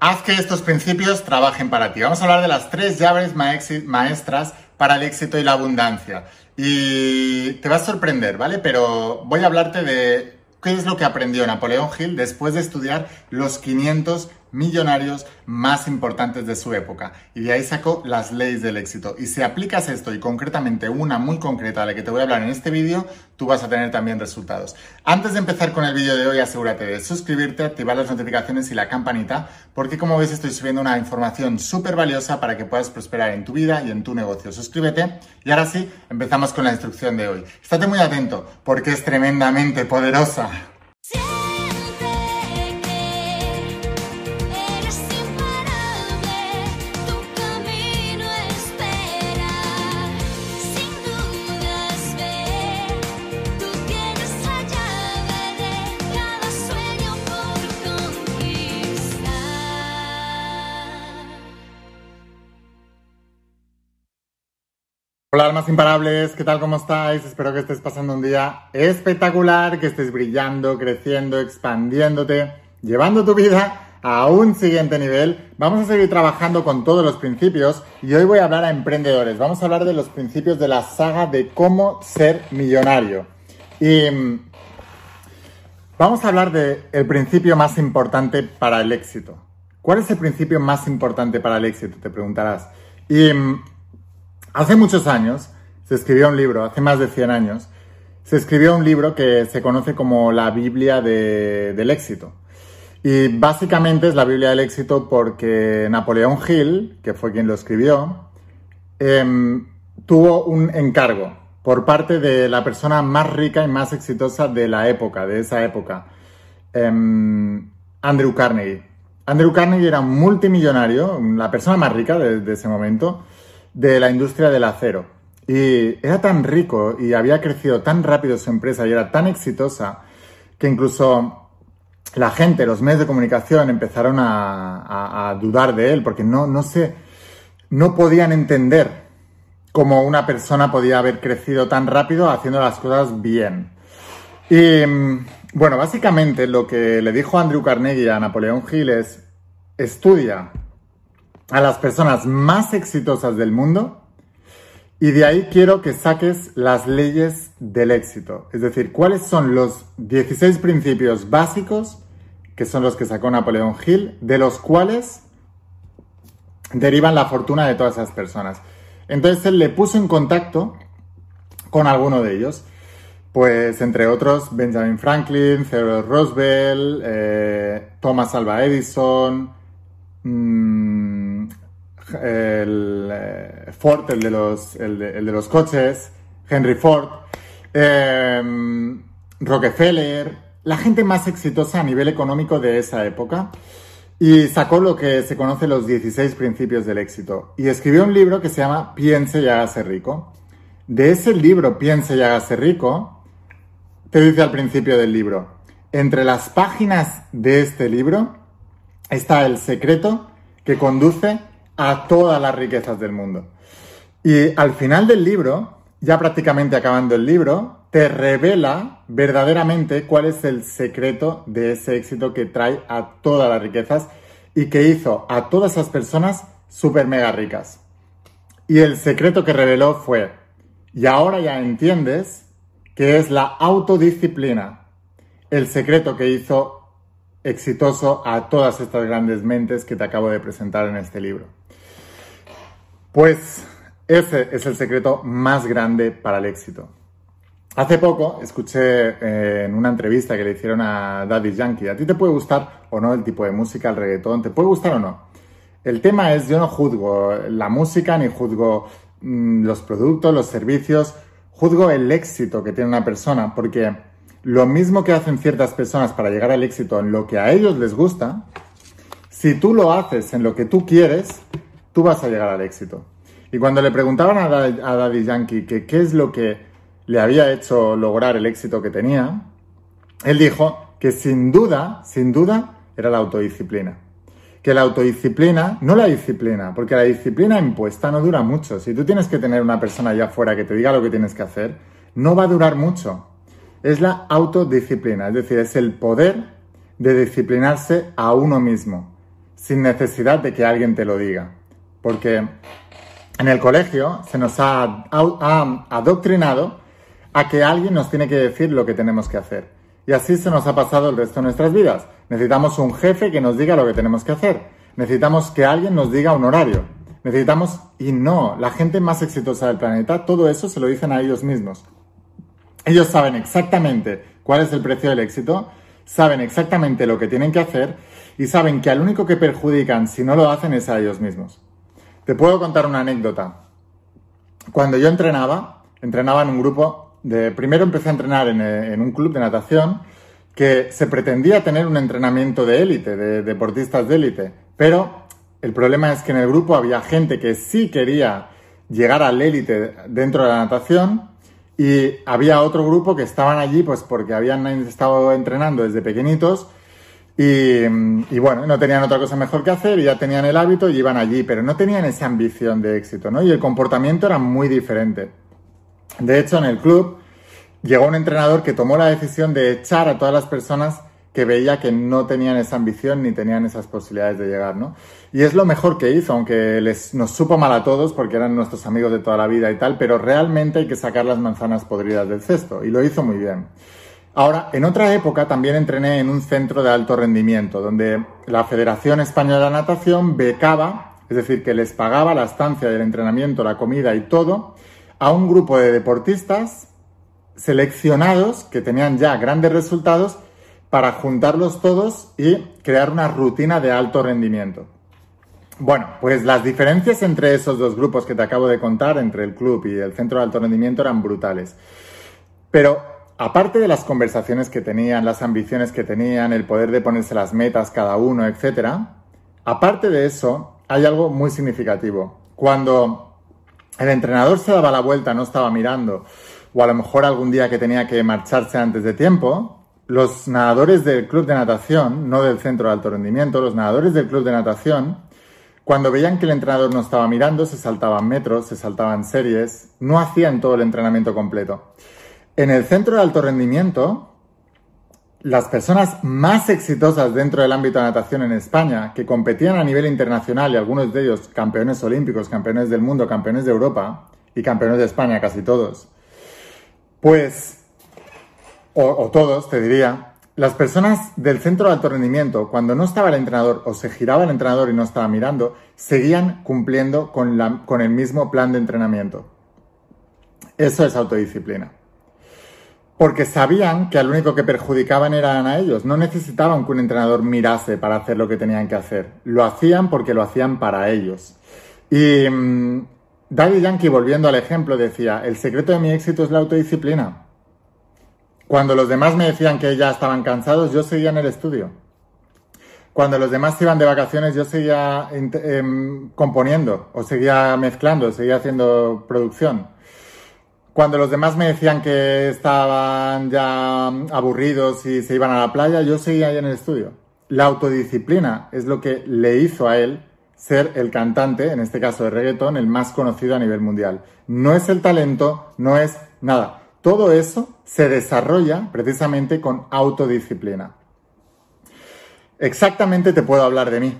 Haz que estos principios trabajen para ti. Vamos a hablar de las tres llaves maestras para el éxito y la abundancia. Y te va a sorprender, ¿vale? Pero voy a hablarte de qué es lo que aprendió Napoleón Hill después de estudiar los 500 millonarios más importantes de su época. Y de ahí sacó las leyes del éxito. Y si aplicas esto y concretamente una muy concreta de la que te voy a hablar en este vídeo, tú vas a tener también resultados. Antes de empezar con el vídeo de hoy, asegúrate de suscribirte, activar las notificaciones y la campanita, porque como ves estoy subiendo una información súper valiosa para que puedas prosperar en tu vida y en tu negocio. Suscríbete y ahora sí, empezamos con la instrucción de hoy. Estate muy atento porque es tremendamente poderosa. Hola almas imparables, ¿qué tal? ¿Cómo estáis? Espero que estés pasando un día espectacular, que estés brillando, creciendo, expandiéndote, llevando tu vida a un siguiente nivel. Vamos a seguir trabajando con todos los principios y hoy voy a hablar a emprendedores. Vamos a hablar de los principios de la saga de cómo ser millonario. Y mm, vamos a hablar del principio más importante para el éxito. ¿Cuál es el principio más importante para el éxito? Te preguntarás. Y mm, Hace muchos años se escribió un libro, hace más de 100 años, se escribió un libro que se conoce como la Biblia del éxito. Y básicamente es la Biblia del éxito porque Napoleón Hill, que fue quien lo escribió, em, tuvo un encargo por parte de la persona más rica y más exitosa de la época, de esa época, em, Andrew Carnegie. Andrew Carnegie era un multimillonario, la persona más rica de ese momento, de la industria del acero. Y era tan rico y había crecido tan rápido su empresa y era tan exitosa que incluso la gente, los medios de comunicación empezaron a, dudar de él porque no, no, no podían entender cómo una persona podía haber crecido tan rápido haciendo las cosas bien. Y bueno, básicamente lo que le dijo Andrew Carnegie a Napoleón Hill es, estudia a las personas más exitosas del mundo y de ahí quiero que saques las leyes del éxito. Es decir, cuáles son los 16 principios básicos, que son los que sacó Napoleón Hill, de los cuales derivan la fortuna de todas esas personas. Entonces él le puso en contacto con alguno de ellos. Pues entre otros Benjamin Franklin, Theodore Roosevelt, eh, Thomas Alva Edison, mmm, el eh, Ford, el de, los, el de, los coches, Henry Ford, em, Rockefeller, la gente más exitosa a nivel económico de esa época. Y sacó lo que se conoce los 16 principios del éxito. Y escribió un libro que se llama Piense y hágase rico. De ese libro, Piense y hágase rico, te dice al principio del libro, entre las páginas de este libro está el secreto que conduce a todas las riquezas del mundo. Y al final del libro, ya prácticamente acabando el libro, te revela verdaderamente cuál es el secreto de ese éxito que trae a todas las riquezas y que hizo a todas esas personas súper mega ricas. Y el secreto que reveló fue, y ahora ya entiendes que es la autodisciplina, el secreto que hizo exitoso a todas estas grandes mentes que te acabo de presentar en este libro. Pues ese es el secreto más grande para el éxito. Hace poco escuché eh, en una entrevista que le hicieron a Daddy Yankee, ¿a ti te puede gustar o no el tipo de música, el reggaetón? ¿Te puede gustar o no? El tema es, yo no juzgo la música ni juzgo mm, los productos, los servicios, juzgo el éxito que tiene una persona, porque lo mismo que hacen ciertas personas para llegar al éxito en lo que a ellos les gusta, si tú lo haces en lo que tú quieres, tú vas a llegar al éxito. Y cuando le preguntaban a, Daddy Yankee que qué es lo que le había hecho lograr el éxito que tenía, él dijo que sin duda, sin duda, era la autodisciplina. Que la autodisciplina, no la disciplina, porque la disciplina impuesta no dura mucho. Si tú tienes que tener una persona allá afuera que te diga lo que tienes que hacer, no va a durar mucho. Es la autodisciplina, es decir, es el poder de disciplinarse a uno mismo sin necesidad de que alguien te lo diga. Porque en el colegio se nos ha, adoctrinado a que alguien nos tiene que decir lo que tenemos que hacer. Y así se nos ha pasado el resto de nuestras vidas. Necesitamos un jefe que nos diga lo que tenemos que hacer. Necesitamos que alguien nos diga un horario. Necesitamos, y no, la gente más exitosa del planeta, todo eso se lo dicen a ellos mismos. Ellos saben exactamente cuál es el precio del éxito, saben exactamente lo que tienen que hacer y saben que al único que perjudican si no lo hacen es a ellos mismos. Te puedo contar una anécdota. Cuando yo entrenaba, entrenaba en un grupo de... Primero empecé a entrenar en, en un club de natación que se pretendía tener un entrenamiento de élite, de deportistas de élite, pero el problema es que en el grupo había gente que sí quería llegar al élite dentro de la natación y había otro grupo que estaban allí pues porque habían estado entrenando desde pequeñitos y, bueno, no tenían otra cosa mejor que hacer y ya tenían el hábito y iban allí, pero no tenían esa ambición de éxito, ¿no? Y el comportamiento era muy diferente. De hecho, en el club llegó un entrenador que tomó la decisión de echar a todas las personas que veía que no tenían esa ambición ni tenían esas posibilidades de llegar, ¿no? Y es lo mejor que hizo, aunque les, nos supo mal a todos porque eran nuestros amigos de toda la vida y tal, pero realmente hay que sacar las manzanas podridas del cesto y lo hizo muy bien. Ahora, en otra época también entrené en un centro de alto rendimiento, donde la Federación Española de Natación becaba, es decir, que les pagaba la estancia del entrenamiento, la comida y todo, a un grupo de deportistas seleccionados que tenían ya grandes resultados para juntarlos todos y crear una rutina de alto rendimiento. Bueno, pues las diferencias entre esos dos grupos que te acabo de contar, entre el club y el centro de alto rendimiento, eran brutales. Pero aparte de las conversaciones que tenían, las ambiciones que tenían, el poder de ponerse las metas cada uno, etc., aparte de eso, hay algo muy significativo. Cuando el entrenador se daba la vuelta, no estaba mirando, o a lo mejor algún día que tenía que marcharse antes de tiempo, los nadadores del club de natación, no del centro de alto rendimiento, los nadadores del club de natación, cuando veían que el entrenador no estaba mirando, se saltaban metros, se saltaban series, no hacían todo el entrenamiento completo. En el centro de alto rendimiento, las personas más exitosas dentro del ámbito de natación en España, que competían a nivel internacional y algunos de ellos campeones olímpicos, campeones del mundo, campeones de Europa y campeones de España, casi todos, pues o, todos, te diría, las personas del centro de alto rendimiento, cuando no estaba el entrenador o se giraba el entrenador y no estaba mirando, seguían cumpliendo con, la, con el mismo plan de entrenamiento. Eso es autodisciplina. Porque sabían que al único que perjudicaban eran a ellos. No necesitaban que un entrenador mirase para hacer lo que tenían que hacer. Lo hacían porque lo hacían para ellos. Y mmm, Daddy Yankee, volviendo al ejemplo, decía, el secreto de mi éxito es la autodisciplina. Cuando los demás me decían que ya estaban cansados, yo seguía en el estudio. Cuando los demás iban de vacaciones, yo seguía em, componiendo, o seguía mezclando, seguía haciendo producción. Cuando los demás me decían que estaban ya aburridos y se iban a la playa, yo seguía ahí en el estudio. La autodisciplina es lo que le hizo a él ser el cantante, en este caso de reggaeton, el más conocido a nivel mundial. No es el talento, no es nada. Todo eso se desarrolla precisamente con autodisciplina. Exactamente te puedo hablar de mí.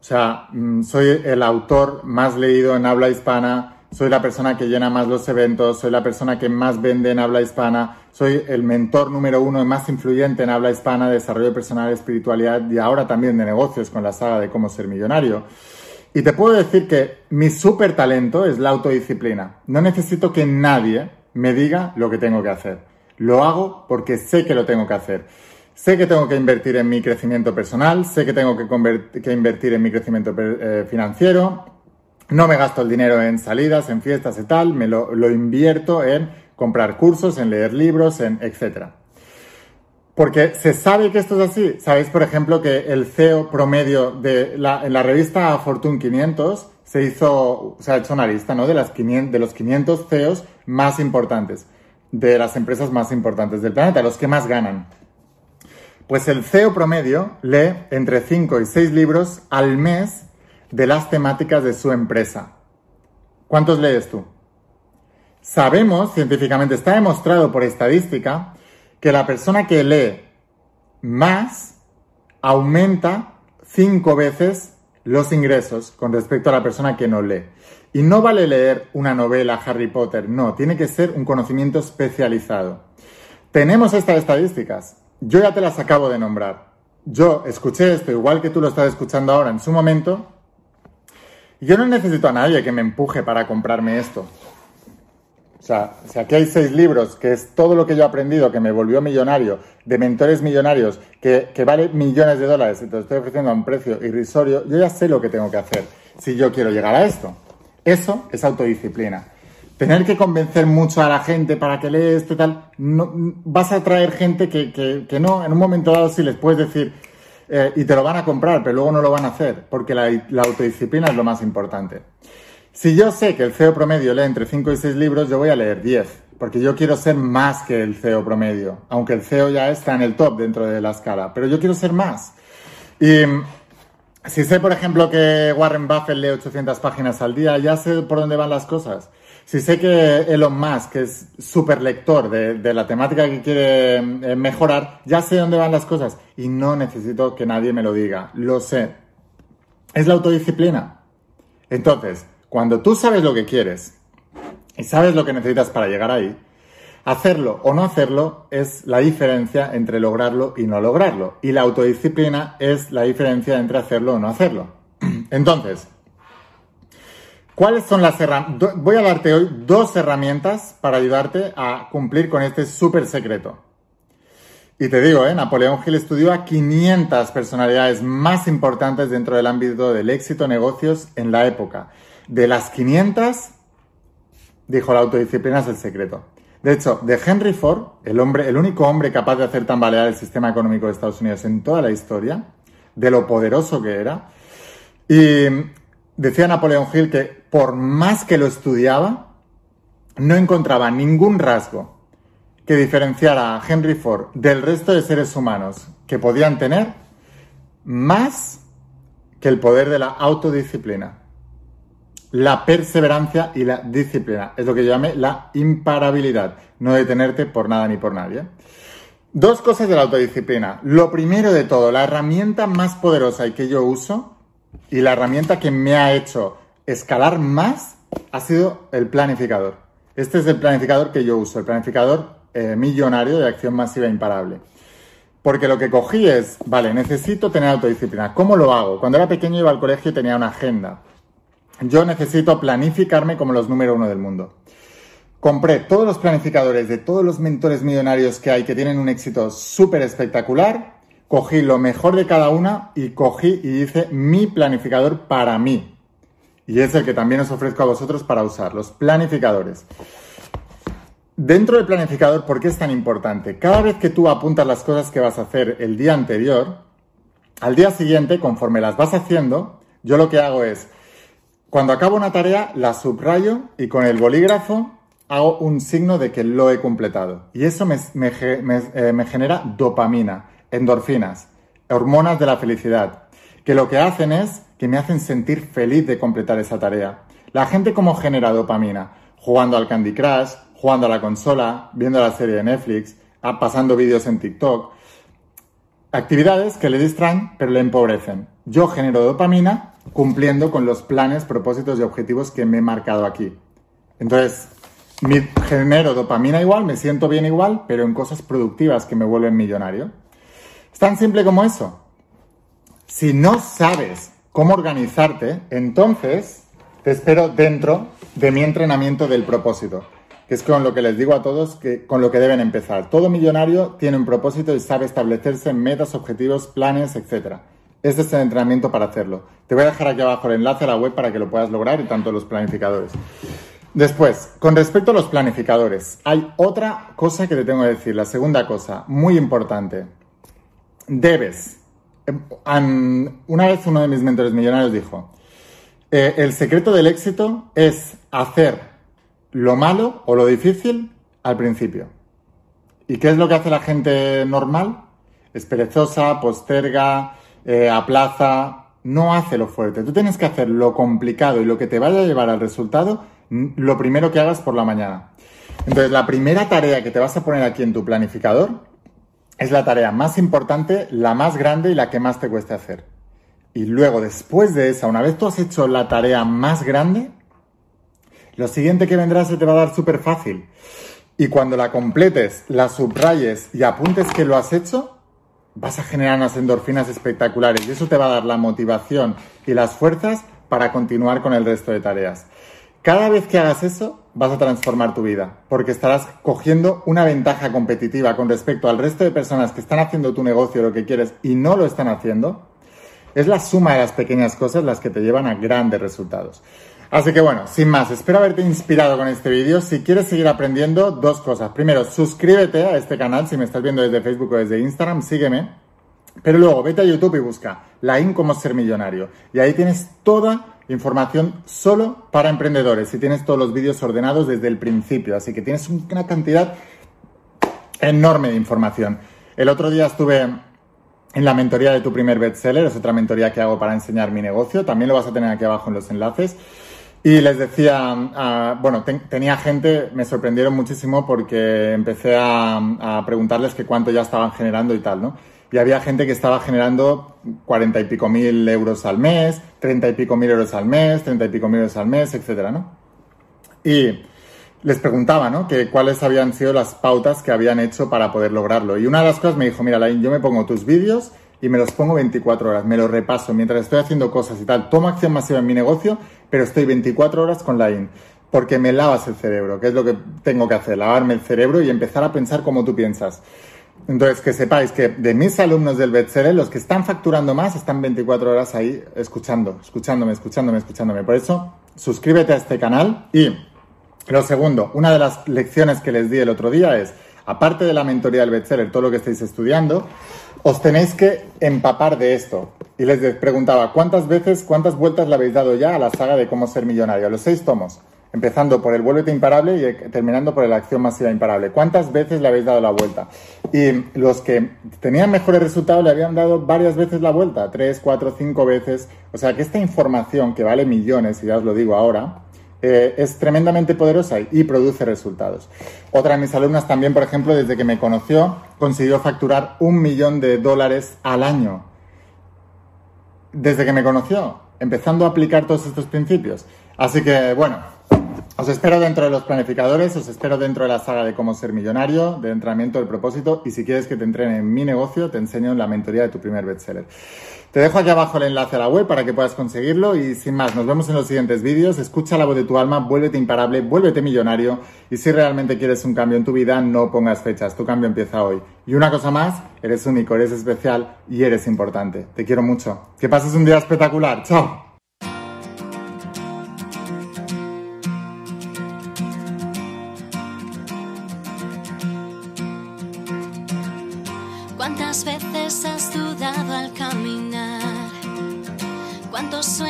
O sea, mm, soy el autor más leído en habla hispana, soy la persona que llena más los eventos, soy la persona que más vende en habla hispana, soy el mentor número uno y más influyente en habla hispana, desarrollo personal, espiritualidad y ahora también de negocios con la saga de cómo ser millonario. Y te puedo decir que mi súper talento es la autodisciplina. No necesito que nadie me diga lo que tengo que hacer. Lo hago porque sé que lo tengo que hacer. Sé que tengo que invertir en mi crecimiento personal, sé que tengo que, invertir en mi crecimiento eh, financiero. No me gasto el dinero en salidas, en fiestas y tal, me lo, invierto en comprar cursos, en leer libros, en etcétera. Porque se sabe que esto es así. Sabéis, por ejemplo, que el CEO promedio de la, en la revista Fortune 500 se hizo, se ha hecho una lista, ¿no? De, las 500, de los 500 CEOs más importantes, de las empresas más importantes del planeta, los que más ganan. Pues el CEO promedio lee entre 5 y 6 libros al mes de las temáticas de su empresa. ¿Cuántos lees tú? Sabemos, científicamente está demostrado por estadística, que la persona que lee más aumenta cinco veces los ingresos con respecto a la persona que no lee. Y no vale leer una novela Harry Potter, no, tiene que ser un conocimiento especializado. Tenemos estas estadísticas, yo ya te las acabo de nombrar. Yo escuché esto igual que tú lo estás escuchando ahora en su momento. Yo no necesito a nadie que me empuje para comprarme esto. O sea, si aquí hay seis libros, que es todo lo que yo he aprendido, que me volvió millonario, de mentores millonarios, que, que vale millones de dólares y te lo estoy ofreciendo a un precio irrisorio, yo ya sé lo que tengo que hacer si yo quiero llegar a esto. Eso es autodisciplina. Tener que convencer mucho a la gente para que lea esto y tal, no, vas a atraer gente que, que, no, en un momento dado sí les puedes decir, eh, y te lo van a comprar, pero luego no lo van a hacer, porque la autodisciplina es lo más importante. Si yo sé que el CEO promedio lee entre 5 y 6 libros, yo voy a leer 10, porque yo quiero ser más que el CEO promedio, aunque el CEO ya está en el top dentro de la escala, pero yo quiero ser más. Y si sé, por ejemplo, que Warren Buffett lee 800 páginas al día, ya sé por dónde van las cosas. Si sé que Elon Musk, es súper lector de, de, la temática que quiere eh, mejorar, ya sé dónde van las cosas y no necesito que nadie me lo diga. Lo sé. Es la autodisciplina. Entonces, cuando tú sabes lo que quieres y sabes lo que necesitas para llegar ahí, hacerlo o no hacerlo es la diferencia entre lograrlo y no lograrlo. Y la autodisciplina es la diferencia entre hacerlo o no hacerlo. Entonces, ¿cuáles son las herramientas? Voy a darte hoy dos herramientas para ayudarte a cumplir con este súper secreto. Y te digo, ¿eh? Napoleón Hill estudió a 500 personalidades más importantes dentro del ámbito del éxito negocios en la época. De las 500, dijo la autodisciplina es el secreto. De hecho, de Henry Ford, el, hombre, el único hombre capaz de hacer tambalear el sistema económico de Estados Unidos en toda la historia, de lo poderoso que era, y decía Napoleón Hill que por más que lo estudiaba, no encontraba ningún rasgo que diferenciara a Henry Ford del resto de seres humanos que podían tener más que el poder de la autodisciplina la perseverancia y la disciplina. Es lo que yo llamé la imparabilidad, no detenerte por nada ni por nadie. Dos cosas de la autodisciplina. Lo primero de todo, la herramienta más poderosa y que yo uso y la herramienta que me ha hecho escalar más ha sido el planificador. Este es el planificador que yo uso, el planificador eh, millonario de acción masiva imparable. Porque lo que cogí es, vale, necesito tener autodisciplina. ¿Cómo lo hago? Cuando era pequeño iba al colegio y tenía una agenda yo necesito planificarme como los número uno del mundo. Compré todos los planificadores de todos los mentores millonarios que hay que tienen un éxito súper espectacular, cogí lo mejor de cada una y cogí y hice mi planificador para mí. Y es el que también os ofrezco a vosotros para usar, los planificadores. Dentro del planificador, ¿por qué es tan importante? Cada vez que tú apuntas las cosas que vas a hacer el día anterior, al día siguiente, conforme las vas haciendo, yo lo que hago es, cuando acabo una tarea, la subrayo y con el bolígrafo hago un signo de que lo he completado. Y eso me, eh, me, genera dopamina, endorfinas, hormonas de la felicidad, que lo que hacen es que me hacen sentir feliz de completar esa tarea. La gente como genera dopamina, jugando al Candy Crush, jugando a la consola, viendo la serie de Netflix, pasando vídeos en TikTok. Actividades que le distraen pero le empobrecen. Yo genero dopamina cumpliendo con los planes, propósitos y objetivos que me he marcado aquí. Entonces, mi, genero dopamina igual, me siento bien igual, pero en cosas productivas que me vuelven millonario. Es tan simple como eso. Si no sabes cómo organizarte, entonces te espero dentro de mi entrenamiento del propósito, que es con lo que les digo a todos que con lo que deben empezar. Todo millonario tiene un propósito y sabe establecerse metas, objetivos, planes, etcétera. Este es el entrenamiento para hacerlo. Te voy a dejar aquí abajo el enlace a la web para que lo puedas lograr y tanto los planificadores. Después, con respecto a los planificadores, hay otra cosa que te tengo que decir, la segunda cosa, muy importante. Debes. Em, una vez uno de mis mentores millonarios dijo, eh, el secreto del éxito es hacer lo malo o lo difícil al principio. ¿Y qué es lo que hace la gente normal? Es perezosa, posterga, eh, aplaza, no hace lo fuerte. Tú tienes que hacer lo complicado y lo que te vaya a llevar al resultado lo primero que hagas por la mañana. Entonces, la primera tarea que te vas a poner aquí en tu planificador es la tarea más importante, la más grande y la que más te cueste hacer. Y luego, después de esa, una vez tú has hecho la tarea más grande, lo siguiente que vendrá se te va a dar súper fácil. Y cuando la completes, la subrayes y apuntes que lo has hecho, vas a generar unas endorfinas espectaculares y eso te va a dar la motivación y las fuerzas para continuar con el resto de tareas. Cada vez que hagas eso, vas a transformar tu vida, porque estarás cogiendo una ventaja competitiva con respecto al resto de personas que están haciendo tu negocio, lo que quieres, y no lo están haciendo. Es la suma de las pequeñas cosas las que te llevan a grandes resultados. Así que bueno, sin más, espero haberte inspirado con este vídeo. Si quieres seguir aprendiendo, dos cosas. Primero, suscríbete a este canal si me estás viendo desde Facebook o desde Instagram, sígueme. Pero luego, vete a YouTube y busca la IN como ser millonario. Y ahí tienes toda información solo para emprendedores y tienes todos los vídeos ordenados desde el principio. Así que tienes una cantidad enorme de información. El otro día estuve en la mentoría de tu primer bestseller, es otra mentoría que hago para enseñar mi negocio. También lo vas a tener aquí abajo en los enlaces. Y les decía, ah, bueno, tenía gente, me sorprendieron muchísimo porque empecé a, preguntarles que cuánto ya estaban generando y tal, ¿no? Y había gente que estaba generando cuarenta y pico mil euros al mes, treinta y pico mil euros al mes, treinta y pico mil euros al mes, etcétera, ¿no? Y les preguntaba, ¿no? Que cuáles habían sido las pautas que habían hecho para poder lograrlo. Y una de las cosas me dijo, mira, Lain, yo me pongo tus vídeos y me los pongo 24 horas, me los repaso mientras estoy haciendo cosas y tal. Tomo acción masiva en mi negocio, pero estoy 24 horas con la IN. Porque me lavas el cerebro, que es lo que tengo que hacer, lavarme el cerebro y empezar a pensar como tú piensas. Entonces, que sepáis que de mis alumnos del bestseller, los que están facturando más están 24 horas ahí escuchando, escuchándome, escuchándome, escuchándome. Por eso, suscríbete a este canal. Y lo segundo, una de las lecciones que les di el otro día es, aparte de la mentoría del bestseller, todo lo que estáis estudiando, os tenéis que empapar de esto. Y les preguntaba, ¿cuántas veces, cuántas vueltas le habéis dado ya a la saga de cómo ser millonario? Los seis tomos, empezando por el vuélvete imparable y terminando por la acción masiva imparable. ¿Cuántas veces le habéis dado la vuelta? Y los que tenían mejores resultados le habían dado varias veces la vuelta, tres, cuatro, cinco veces. O sea que esta información, que vale millones, y ya os lo digo ahora, eh, es tremendamente poderosa y produce resultados. Otra de mis alumnas también, por ejemplo, desde que me conoció, consiguió facturar un millón de dólares al año. Desde que me conoció, empezando a aplicar todos estos principios. Así que, bueno, os espero dentro de los planificadores, os espero dentro de la saga de cómo ser millonario, de entrenamiento del propósito y si quieres que te entrene en mi negocio, te enseño la mentoría de tu primer bestseller. Te dejo aquí abajo el enlace a la web para que puedas conseguirlo y sin más, nos vemos en los siguientes vídeos. Escucha la voz de tu alma, vuélvete imparable, vuélvete millonario y si realmente quieres un cambio en tu vida, no pongas fechas, tu cambio empieza hoy. Y una cosa más, eres único, eres especial y eres importante. Te quiero mucho. Que pases un día espectacular. Chao.